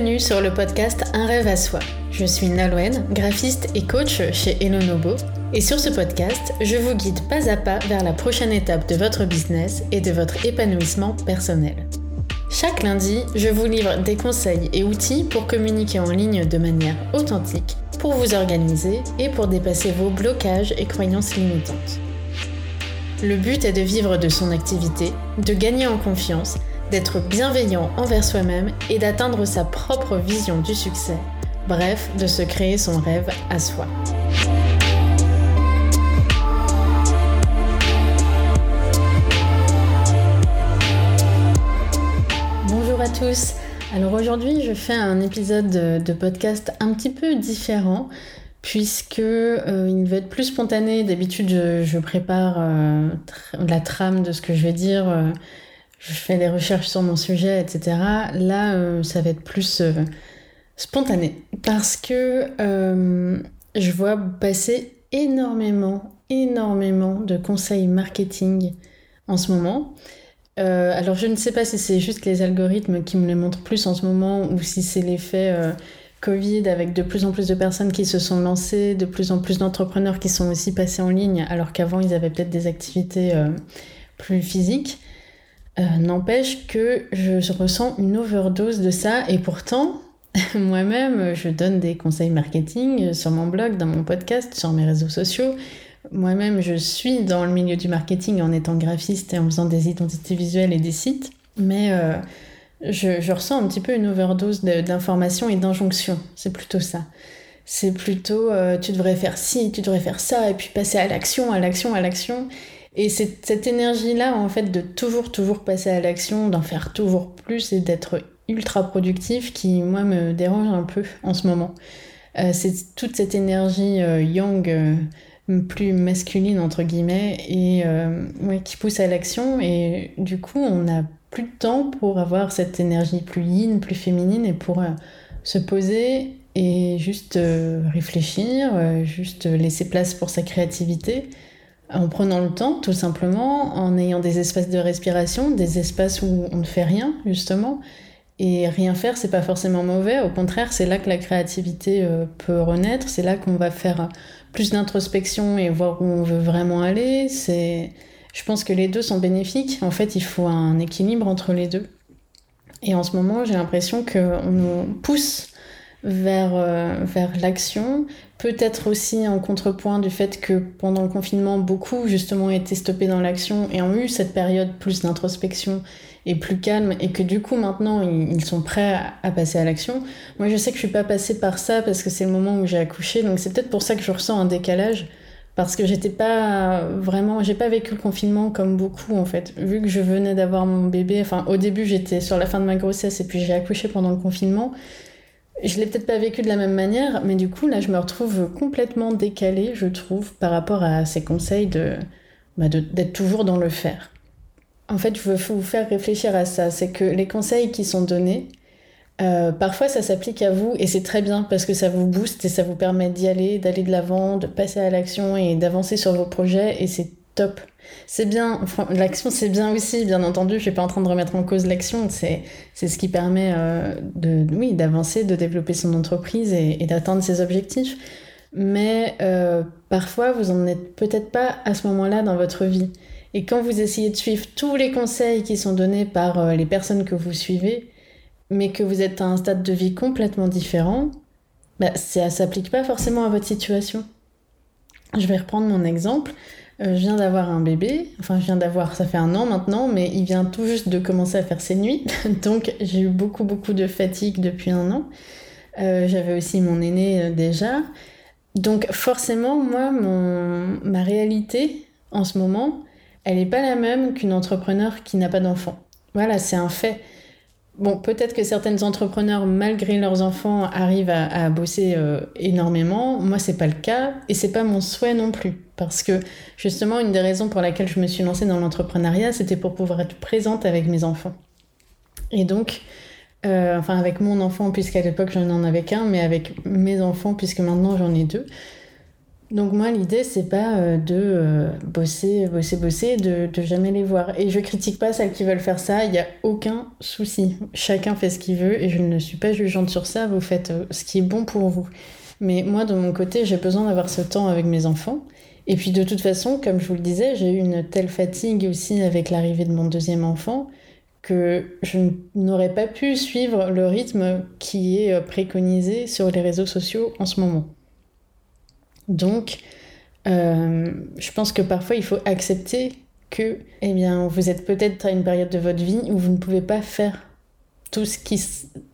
Bienvenue sur le podcast Un rêve à soi. Je suis Nalouen, graphiste et coach chez Elonobo. Et sur ce podcast, je vous guide pas à pas vers la prochaine étape de votre business et de votre épanouissement personnel. Chaque lundi, je vous livre des conseils et outils pour communiquer en ligne de manière authentique, pour vous organiser et pour dépasser vos blocages et croyances limitantes. Le but est de vivre de son activité, de gagner en confiance d'être bienveillant envers soi-même et d'atteindre sa propre vision du succès, bref, de se créer son rêve à soi. Bonjour à tous. Alors aujourd'hui, je fais un épisode de, podcast un petit peu différent puisque euh, il va être plus spontané. D'habitude, je, prépare euh, la trame de ce que je vais dire. Euh, je fais des recherches sur mon sujet, etc. Là, euh, ça va être plus euh, spontané parce que euh, je vois passer énormément, énormément de conseils marketing en ce moment. alors, je ne sais pas si c'est juste les algorithmes qui me les montrent plus en ce moment ou si c'est l'effet Covid avec de plus en plus de personnes qui se sont lancées, de plus en plus d'entrepreneurs qui sont aussi passés en ligne alors qu'avant ils avaient peut-être des activités plus physiques. Euh, n'empêche que je ressens une overdose de ça et pourtant, moi-même, je donne des conseils marketing sur mon blog, dans mon podcast, sur mes réseaux sociaux. Moi-même, je suis dans le milieu du marketing en étant graphiste et en faisant des identités visuelles et des sites. Mais euh, je, ressens un petit peu une overdose d'informations et d'injonctions. C'est plutôt ça. C'est plutôt euh, tu devrais faire ci, tu devrais faire ça, et puis passer à l'action, à l'action, à l'action. Et c'est cette énergie-là, en fait, de toujours, toujours passer à l'action, d'en faire toujours plus et d'être ultra productif qui, moi, me dérange un peu en ce moment. Euh, c'est toute cette énergie euh, yang, euh, plus masculine, entre guillemets, et qui pousse à l'action. Et du coup, on n'a plus de temps pour avoir cette énergie plus yin, plus féminine, et pour se poser et juste réfléchir, juste laisser place pour sa créativité en prenant le temps, tout simplement, en ayant des espaces de respiration, des espaces où on ne fait rien, justement. Et rien faire, c'est pas forcément mauvais. Au contraire, c'est là que la créativité euh, peut renaître. C'est là qu'on va faire plus d'introspection et voir où on veut vraiment aller. C'est, je pense que les deux sont bénéfiques. En fait, il faut un équilibre entre les deux. Et en ce moment, j'ai l'impression qu'on nous pousse vers, euh, vers l'action. Peut-être aussi en contrepoint du fait que pendant le confinement, beaucoup justement étaient stoppés dans l'action et ont eu cette période plus d'introspection et plus calme et que du coup maintenant ils sont prêts à, passer à l'action. Moi je sais que je suis pas passée par ça parce que c'est le moment où j'ai accouché donc c'est peut-être pour ça que je ressens un décalage parce que j'étais pas vraiment j'ai pas vécu le confinement comme beaucoup en fait vu que je venais d'avoir mon bébé enfin au début j'étais sur la fin de ma grossesse et puis j'ai accouché pendant le confinement je l'ai peut-être pas vécu de la même manière, mais du coup, là, je me retrouve complètement décalée, je trouve, par rapport à ces conseils bah, d'être toujours dans le faire. En fait, je veux vous faire réfléchir à ça. C'est que les conseils qui sont donnés, euh, parfois ça s'applique à vous et c'est très bien parce que ça vous booste et ça vous permet d'y aller, d'aller de l'avant, de passer à l'action et d'avancer sur vos projets et c'est top. C'est bien, l'action c'est bien aussi, bien entendu, je suis pas en train de remettre en cause l'action, c'est, ce qui permet euh, de, oui, d'avancer, de développer son entreprise et, d'atteindre ses objectifs. Mais euh, parfois, vous en êtes peut-être pas à ce moment-là dans votre vie. Et quand vous essayez de suivre tous les conseils qui sont donnés par euh, les personnes que vous suivez, mais que vous êtes à un stade de vie complètement différent, bah, ça s'applique pas forcément à votre situation. Je vais reprendre mon exemple. Euh, je viens d'avoir un bébé, enfin je viens d'avoir, ça fait un an maintenant, mais il vient tout juste de commencer à faire ses nuits, donc j'ai eu beaucoup beaucoup de fatigue depuis un an. Euh, j'avais aussi mon aîné euh, déjà. Donc forcément, moi, mon, ma réalité en ce moment, elle n'est pas la même qu'une entrepreneur qui n'a pas d'enfant. Voilà, c'est un fait. Bon, peut-être que certaines entrepreneurs, malgré leurs enfants, arrivent à, bosser euh, énormément. Moi, c'est pas le cas et c'est pas mon souhait non plus. Parce que justement, une des raisons pour laquelle je me suis lancée dans l'entrepreneuriat, c'était pour pouvoir être présente avec mes enfants. Et donc, euh, enfin, avec mon enfant, puisqu'à l'époque, je n'en avais qu'un, mais avec mes enfants, puisque maintenant j'en ai deux. Donc moi l'idée c'est pas euh, de euh, bosser, bosser, bosser, de, jamais les voir. Et je critique pas celles qui veulent faire ça, il n'y a aucun souci. Chacun fait ce qu'il veut et je ne suis pas jugeante sur ça, vous faites euh, ce qui est bon pour vous. Mais moi de mon côté j'ai besoin d'avoir ce temps avec mes enfants. Et puis de toute façon, comme je vous le disais, j'ai eu une telle fatigue aussi avec l'arrivée de mon deuxième enfant que je n'aurais pas pu suivre le rythme qui est préconisé sur les réseaux sociaux en ce moment. Donc, euh, je pense que parfois il faut accepter que eh bien, vous êtes peut-être à une période de votre vie où vous ne pouvez pas faire tout ce qui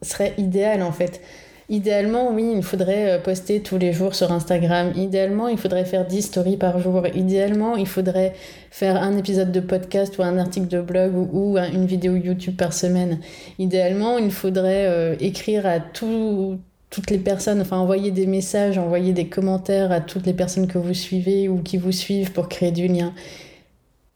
serait idéal en fait. Idéalement, oui, il faudrait euh, poster tous les jours sur Instagram. Idéalement, il faudrait faire 10 stories par jour. Idéalement, il faudrait faire un épisode de podcast ou un article de blog ou, une vidéo YouTube par semaine. Idéalement, il faudrait euh, écrire à tout, toutes les personnes, enfin envoyer des messages, envoyer des commentaires à toutes les personnes que vous suivez ou qui vous suivent pour créer du lien.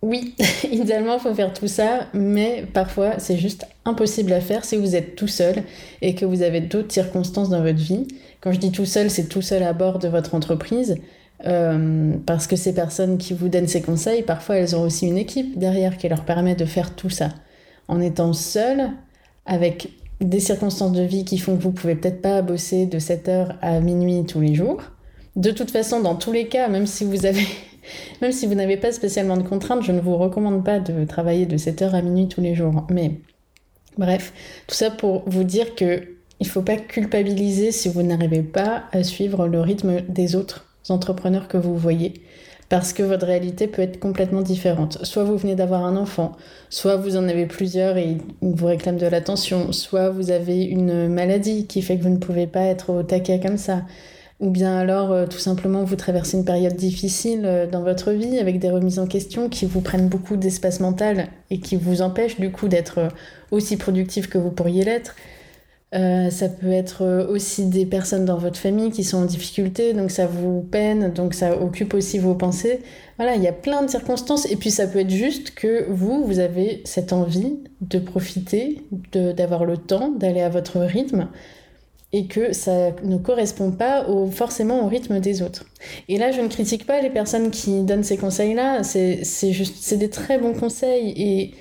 Oui, idéalement, il faut faire tout ça, mais parfois, c'est juste impossible à faire si vous êtes tout seul et que vous avez d'autres circonstances dans votre vie. Quand je dis tout seul, c'est tout seul à bord de votre entreprise, euh, parce que ces personnes qui vous donnent ces conseils, parfois, elles ont aussi une équipe derrière qui leur permet de faire tout ça. En étant seul, avec des circonstances de vie qui font que vous pouvez peut-être pas bosser de 7h à minuit tous les jours. De toute façon, dans tous les cas, même si vous avez même si vous n'avez pas spécialement de contraintes, je ne vous recommande pas de travailler de 7h à minuit tous les jours. Mais bref, tout ça pour vous dire que il faut pas culpabiliser si vous n'arrivez pas à suivre le rythme des autres entrepreneurs que vous voyez parce que votre réalité peut être complètement différente. Soit vous venez d'avoir un enfant, soit vous en avez plusieurs et ils vous réclament de l'attention, soit vous avez une maladie qui fait que vous ne pouvez pas être au taquet comme ça, ou bien alors euh, tout simplement vous traversez une période difficile euh, dans votre vie avec des remises en question qui vous prennent beaucoup d'espace mental et qui vous empêchent du coup d'être euh, aussi productif que vous pourriez l'être. Euh, ça peut être aussi des personnes dans votre famille qui sont en difficulté, donc ça vous peine, donc ça occupe aussi vos pensées. Voilà, il y a plein de circonstances. Et puis ça peut être juste que vous, vous avez cette envie de profiter, d'avoir le temps, d'aller à votre rythme, et que ça ne correspond pas forcément au rythme des autres. Et là, je ne critique pas les personnes qui donnent ces conseils-là, c'est juste, c'est des très bons conseils. Et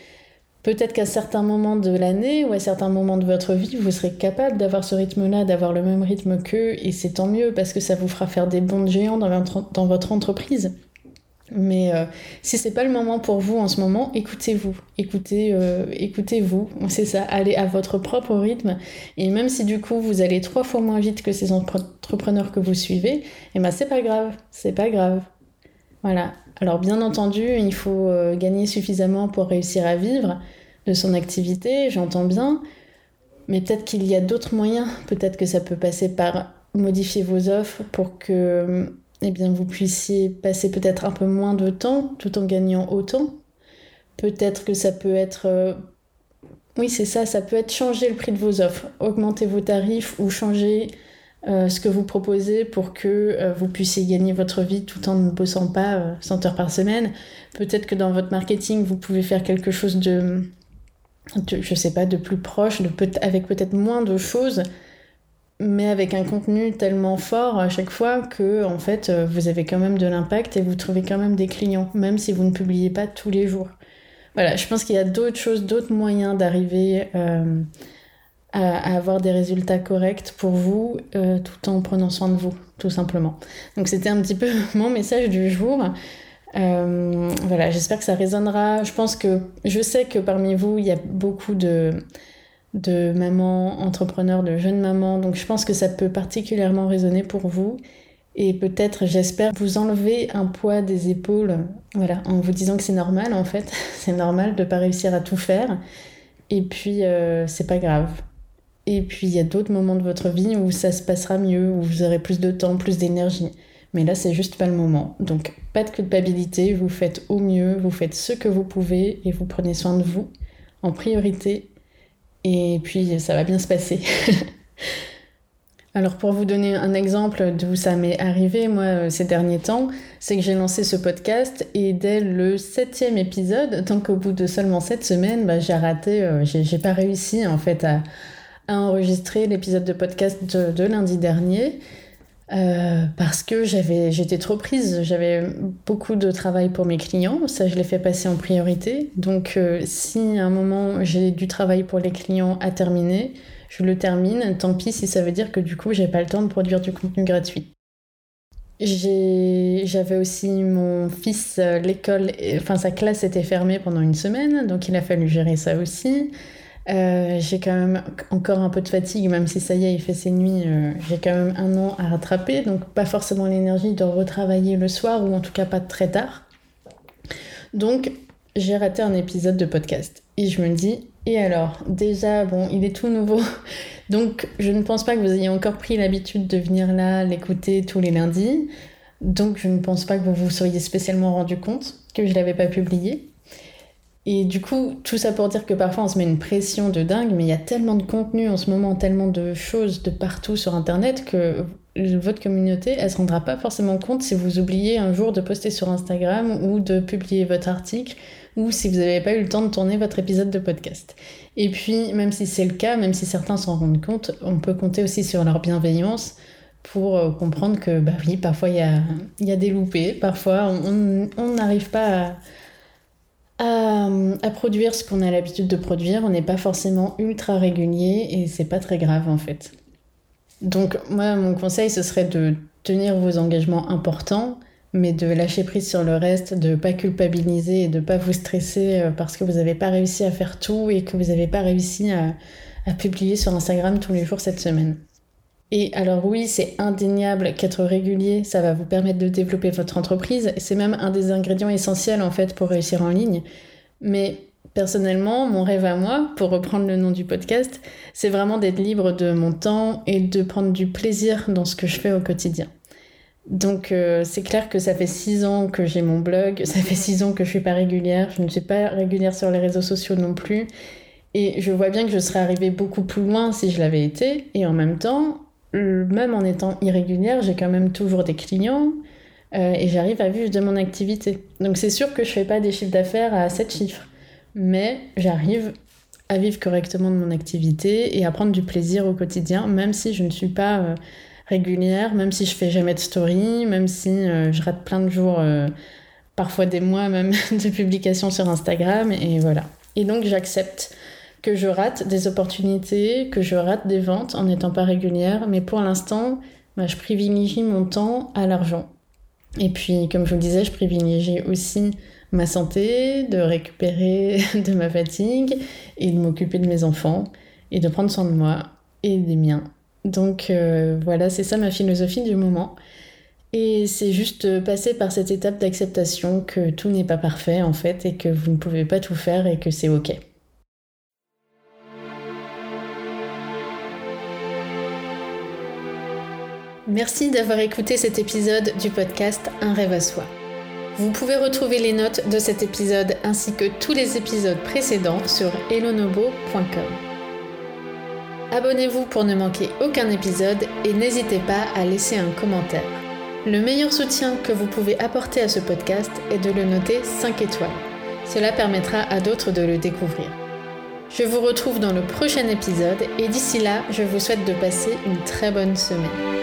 Peut-être qu'à certains moments de l'année ou à certains moments de votre vie, vous serez capable d'avoir ce rythme-là, d'avoir le même rythme qu'eux, et c'est tant mieux parce que ça vous fera faire des bons géants dans votre, entreprise. Mais euh, si c'est pas le moment pour vous en ce moment, écoutez-vous, écoutez, euh, écoutez-vous, c'est ça, allez à votre propre rythme. Et même si du coup vous allez trois fois moins vite que ces entrepreneurs que vous suivez, eh ben c'est pas grave, c'est pas grave. Voilà. Alors bien entendu, il faut euh, gagner suffisamment pour réussir à vivre de son activité, j'entends bien, mais peut-être qu'il y a d'autres moyens. Peut-être que ça peut passer par modifier vos offres pour que eh bien, vous puissiez passer peut-être un peu moins de temps tout en gagnant autant. Peut-être que ça peut être... Euh, oui, c'est ça, ça peut être changer le prix de vos offres, augmenter vos tarifs ou changer euh, ce que vous proposez pour que euh, vous puissiez gagner votre vie tout en ne bossant pas 100 euh, heures par semaine. Peut-être que dans votre marketing, vous pouvez faire quelque chose de, de je sais pas, de plus proche, peut avec peut-être moins de choses, mais avec un contenu tellement fort à chaque fois que en fait vous avez quand même de l'impact et vous trouvez quand même des clients, même si vous ne publiez pas tous les jours. Voilà, je pense qu'il y a d'autres choses, d'autres moyens d'arriver à, avoir des résultats corrects pour vous euh, tout en prenant soin de vous, tout simplement. Donc c'était un petit peu mon message du jour. Euh, voilà, j'espère que ça résonnera. Je pense que je sais que parmi vous, il y a beaucoup de, de mamans entrepreneurs, de jeunes mamans, donc je pense que ça peut particulièrement résonner pour vous. Et peut-être, j'espère, vous enlever un poids des épaules, voilà, en vous disant que c'est normal en fait, c'est normal de ne pas réussir à tout faire. Et puis, euh, c'est pas grave. Et puis il y a d'autres moments de votre vie où ça se passera mieux, où vous aurez plus de temps, plus d'énergie. Mais là, c'est juste pas le moment. Donc, pas de culpabilité, vous faites au mieux, vous faites ce que vous pouvez et vous prenez soin de vous en priorité. Et puis, ça va bien se passer. Alors, pour vous donner un exemple d'où ça m'est arrivé, moi, euh, ces derniers temps, c'est que j'ai lancé ce podcast et dès le septième épisode, donc au bout de seulement sept semaines, bah, j'ai raté, euh, j'ai pas réussi en fait à à enregistrer l'épisode de podcast de, lundi dernier. Euh, parce que j'avais, j'étais trop prise, j'avais beaucoup de travail pour mes clients, ça je l'ai fait passer en priorité. Donc euh, si à un moment j'ai du travail pour les clients à terminer, je le termine, tant pis si ça veut dire que du coup j'ai pas le temps de produire du contenu gratuit. J'avais aussi mon fils, euh, l'école, enfin sa classe était fermée pendant une semaine, donc il a fallu gérer ça aussi. Euh, j'ai quand même encore un peu de fatigue, même si ça y est, il fait ses nuits. Euh, j'ai quand même un an à rattraper, donc pas forcément l'énergie de retravailler le soir, ou en tout cas pas très tard. Donc j'ai raté un épisode de podcast. Et je me dis, et alors? Déjà, bon, il est tout nouveau. Donc je ne pense pas que vous ayez encore pris l'habitude de venir là, l'écouter tous les lundis. Donc je ne pense pas que vous vous soyez spécialement rendu compte que je ne l'avais pas publié. Et du coup, tout ça pour dire que parfois on se met une pression de dingue, mais il y a tellement de contenu en ce moment, tellement de choses de partout sur Internet que votre communauté, elle se rendra pas forcément compte si vous oubliez un jour de poster sur Instagram ou de publier votre article ou si vous n'avez pas eu le temps de tourner votre épisode de podcast. Et puis, même si c'est le cas, même si certains s'en rendent compte, on peut compter aussi sur leur bienveillance pour euh, comprendre que, bah oui, parfois il y a, y a, des loupés, parfois on n'arrive pas à à, produire ce qu'on a l'habitude de produire. On n'est pas forcément ultra régulier et c'est pas très grave en fait. Donc moi, mon conseil, ce serait de tenir vos engagements importants, mais de lâcher prise sur le reste, de pas culpabiliser et de pas vous stresser euh, parce que vous n'avez pas réussi à faire tout et que vous n'avez pas réussi à, à publier sur Instagram tous les jours cette semaine. Et alors oui, c'est indéniable qu'être régulier, ça va vous permettre de développer votre entreprise. C'est même un des ingrédients essentiels en fait pour réussir en ligne. Mais personnellement, mon rêve à moi, pour reprendre le nom du podcast, c'est vraiment d'être libre de mon temps et de prendre du plaisir dans ce que je fais au quotidien. Donc euh, c'est clair que ça fait six ans que j'ai mon blog, ça fait six ans que je suis pas régulière, je ne suis pas régulière sur les réseaux sociaux non plus. Et je vois bien que je serais arrivée beaucoup plus loin si je l'avais été. Et en même temps, même en étant irrégulière, j'ai quand même toujours des clients euh, et j'arrive à vivre de mon activité. Donc c'est sûr que je fais pas des chiffres d'affaires à 7 chiffres, mais j'arrive à vivre correctement de mon activité et à prendre du plaisir au quotidien, même si je ne suis pas euh, régulière, même si je fais jamais de story, même si euh, je rate plein de jours, parfois des mois même de publications sur Instagram, et voilà. Et donc j'accepte que je rate des opportunités, que je rate des ventes en n'étant pas régulière, mais pour l'instant, bah, je privilégie mon temps à l'argent. Et puis, comme je vous le disais, je privilégie aussi ma santé, de récupérer de ma fatigue et de m'occuper de mes enfants et de prendre soin de moi et des miens. Donc euh, voilà, c'est ça ma philosophie du moment. Et c'est juste passer par cette étape d'acceptation que tout n'est pas parfait en fait et que vous ne pouvez pas tout faire et que c'est ok. Merci d'avoir écouté cet épisode du podcast Un rêve à soi. Vous pouvez retrouver les notes de cet épisode ainsi que tous les épisodes précédents sur elonobo.com. Abonnez-vous pour ne manquer aucun épisode et n'hésitez pas à laisser un commentaire. Le meilleur soutien que vous pouvez apporter à ce podcast est de le noter 5 étoiles. Cela permettra à d'autres de le découvrir. Je vous retrouve dans le prochain épisode et d'ici là, je vous souhaite de passer une très bonne semaine.